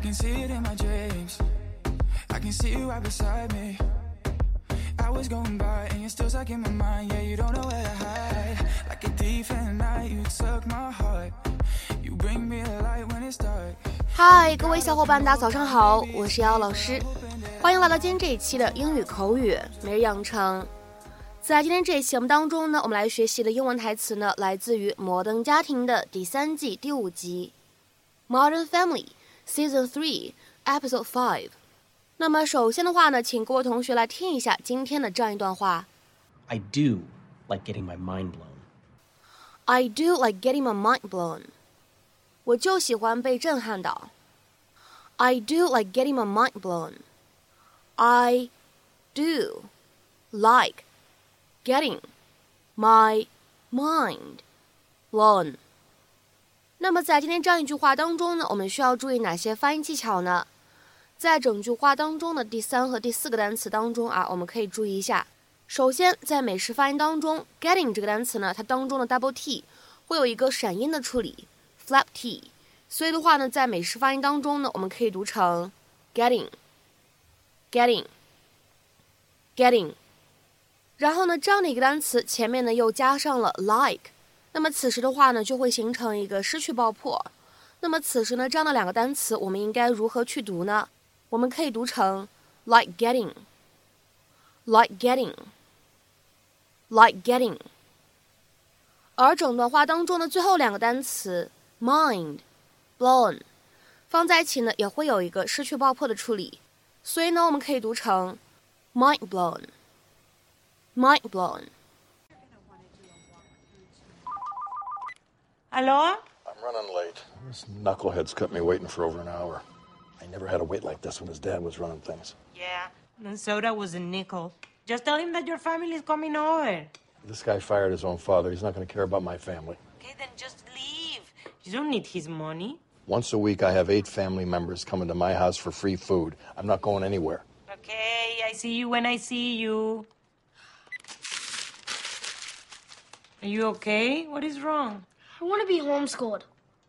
can see it in my dreams. I can see you right beside me. I was going by and you're still stuck in my mind. Yeah, you don't know where to hide. Like a thief in the night, you took my heart. You bring me the light when it's dark. Hi，，各位小伙伴，大家早上好，我是瑶瑶老师，欢迎来到今天这一期的英语口语每日养成。在今天这一期节目当中呢，我们来学习的英文台词呢，来自于《摩登家庭》的第三季第五集，《Modern Family》Season Three Episode Five。那么首先的话呢，请各位同学来听一下今天的这样一段话。 I do like getting my mind blown. I do like getting my mind blown。我就喜欢被震撼到。I do like getting my mind blown. I do like getting my mind blown. 那么在今天这样一句话当中呢，我们需要注意哪些发音技巧呢？在整句话当中的第三和第四个单词当中啊，我们可以注意一下。首先，在美式发音当中，getting 这个单词呢，它当中的 double t 会有一个闪音的处理，flap t。所以的话呢，在美式发音当中呢，我们可以读成 getting，getting，getting。然后呢，这样的一个单词前面呢又加上了 like，那么此时的话呢，就会形成一个失去爆破。那么此时呢，这样的两个单词我们应该如何去读呢？我们可以读成 like getting，like getting，like getting。而整段话当中的最后两个单词 mind。blown，放在一起呢也会有一个失去爆破的处理，所以呢我们可以读成 mind blown，mind blown。Hello? I'm running late. This knucklehead's kept me waiting for over an hour. I never had to wait like this when his dad was running things. Yeah, and soda was a nickel. Just tell him that your family is coming over. This guy fired his own father. He's not going to care about my family. Okay, then just leave. You don't need his money. Once a week, I have eight family members coming to my house for free food. I'm not going anywhere. Okay, I see you when I see you. Are you okay? What is wrong? I want to be homeschooled.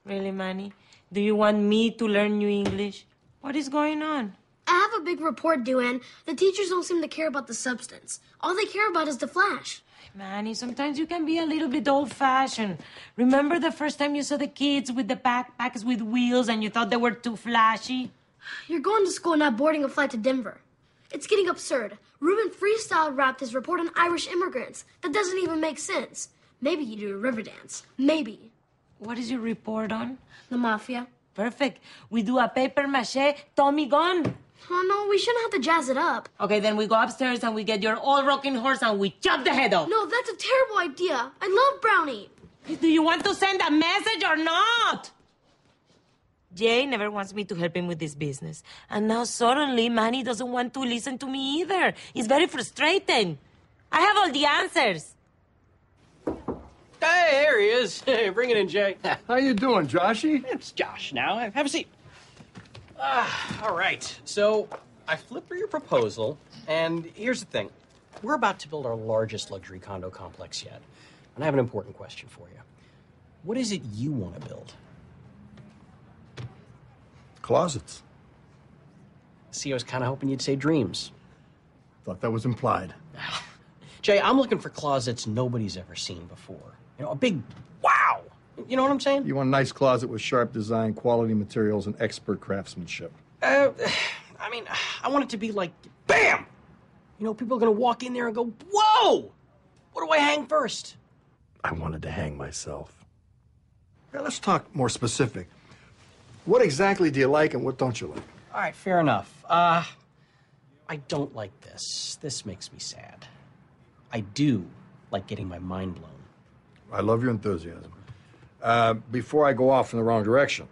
Really, Manny? Do you want me to learn new English? What is going on? I have a big report due, and the teachers don't seem to care about the substance. All they care about is the flash. Manny, sometimes you can be a little bit old fashioned. Remember the first time you saw the kids with the backpacks with wheels and you thought they were too flashy? You're going to school, not boarding a flight to Denver. It's getting absurd. Ruben freestyle rapped his report on Irish immigrants. That doesn't even make sense. Maybe you do a river dance. Maybe. What is your report on? The mafia. Perfect. We do a paper mache Tommy gun. Oh no, we shouldn't have to jazz it up. Okay, then we go upstairs and we get your old rocking horse and we chop the head off. No, that's a terrible idea. I love Brownie. Do you want to send a message or not? Jay never wants me to help him with this business. And now suddenly Manny doesn't want to listen to me either. It's very frustrating. I have all the answers. Hey, there he is. Hey, bring it in, Jay. How you doing, Joshy? It's Josh now. Have a seat. Ah, all right. So I flipped through your proposal, and here's the thing. We're about to build our largest luxury condo complex yet. And I have an important question for you. What is it you want to build? Closets. See, I was kind of hoping you'd say dreams. Thought that was implied. Jay, I'm looking for closets nobody's ever seen before. You know, a big wow. You know what I'm saying? You want a nice closet with sharp design, quality materials, and expert craftsmanship. Uh, I mean, I want it to be like, bam! You know, people are going to walk in there and go, whoa! What do I hang first? I wanted to hang myself. Now, let's talk more specific. What exactly do you like and what don't you like? All right, fair enough. Uh, I don't like this. This makes me sad. I do like getting my mind blown. I love your enthusiasm. Uh, before I go off in the wrong direction,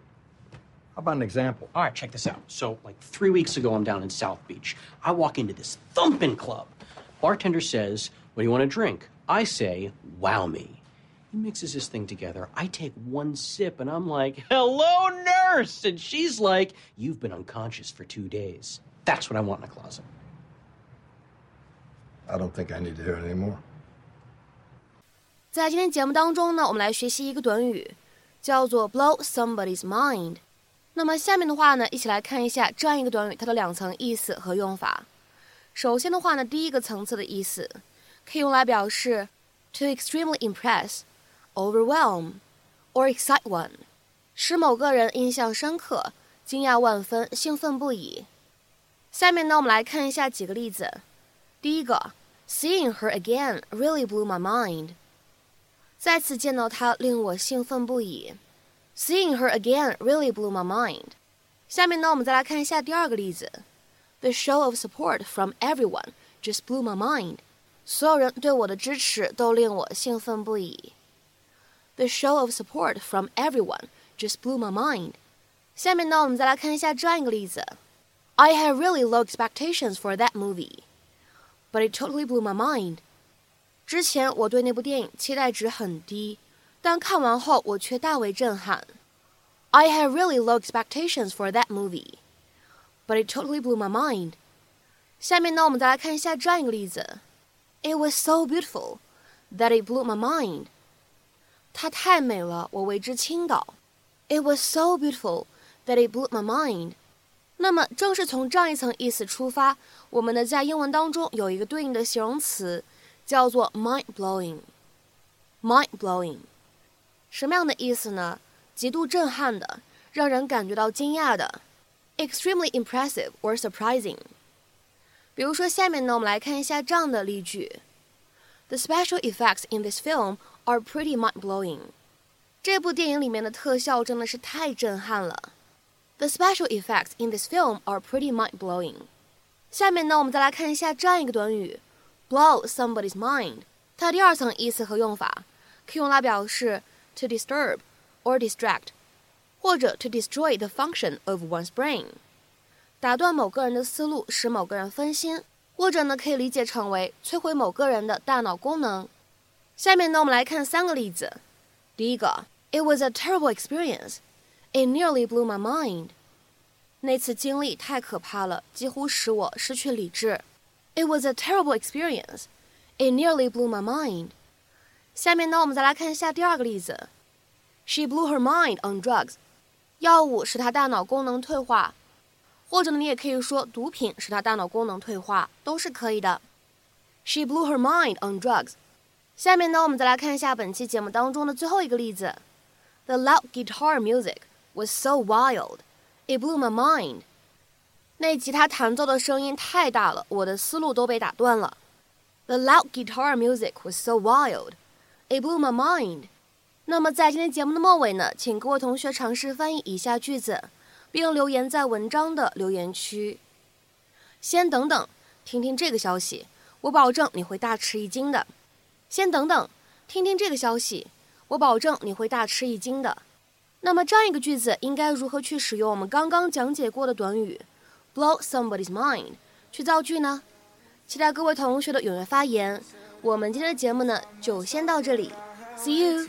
how about an example? All right, check this out. So, like three weeks ago, I'm down in South Beach. I walk into this thumping club. Bartender says, What do you want to drink? I say, Wow me. He mixes this thing together. I take one sip and I'm like, Hello, nurse! And she's like, You've been unconscious for two days. That's what I want in a closet. I don't think I need to hear it anymore. 在今天节目当中呢，我们来学习一个短语，叫做 blow somebody's mind。那么下面的话呢，一起来看一下这样一个短语，它的两层意思和用法。首先的话呢，第一个层次的意思可以用来表示 to extremely impress, overwhelm, or excite one，使某个人印象深刻、惊讶万分、兴奋不已。下面呢，我们来看一下几个例子。第一个，Seeing her again really blew my mind。再次见到她令我兴奋不已。Seeing her again really blew my mind。下面呢，我们再来看一下第二个例子。The show of support from everyone just blew my mind。所有人对我的支持都令我兴奋不已。The show of support from everyone just blew my mind。下面呢，我们再来看一下这样一个例子。I had really low expectations for that movie, but it totally blew my mind. 之前我对那部电影期待值很低，但看完后我却大为震撼。I had really low expectations for that movie, but it totally blew my mind. 下面呢，我们再来看一下这样一个例子：It was so beautiful that it blew my mind. 它太美了，我为之倾倒。It was so beautiful that it blew my mind. 那么，正是从这样一层意思出发，我们呢在英文当中有一个对应的形容词， 叫做 mind blowing。mind blowing，什么样的意思呢？极度震撼的，让人感觉到惊讶的，extremely impressive or surprising。比如说，下面呢，我们来看一下这样的例句：The special effects in this film are pretty mind blowing。这部电影里面的特效真的是太震撼了。The special effects in this film are pretty mind-blowing。下面呢，我们再来看一下这样一个短语 ，blow somebody's mind。它第二层意思和用法可以用来表示 to disturb or distract，或者 to destroy the function of one's brain，打断某个人的思路，使某个人分心，或者呢可以理解成为摧毁某个人的大脑功能。下面呢，我们来看三个例子。第一个，It was a terrible experience。It nearly blew my mind. 那次经历太可怕了，几乎使我失去理智。It was a terrible experience. It nearly blew my mind. 下面呢，我们再来看一下第二个例子。She blew her mind on drugs. 药物使她大脑功能退化，或者呢，你也可以说毒品使她大脑功能退化，都是可以的。She blew her mind on drugs. 下面呢，我们再来看一下本期节目当中的最后一个例子。The loud guitar music was so wild, it blew my mind. 那吉他弹奏的声音太大了，我的思路都被打断了。The loud guitar music was so wild, it blew my mind. 那么在今天节目的末尾呢，请各位同学尝试翻译以下句子，并留言在文章的留言区。先等等，听听这个消息，我保证你会大吃一惊的。先等等，听听这个消息，我保证你会大吃一惊的。那么这样一个句子应该如何去使用我们刚刚讲解过的短语 blow somebody's mind 去造句呢？期待各位同学的踊跃发言。我们今天的节目呢就先到这里，See you。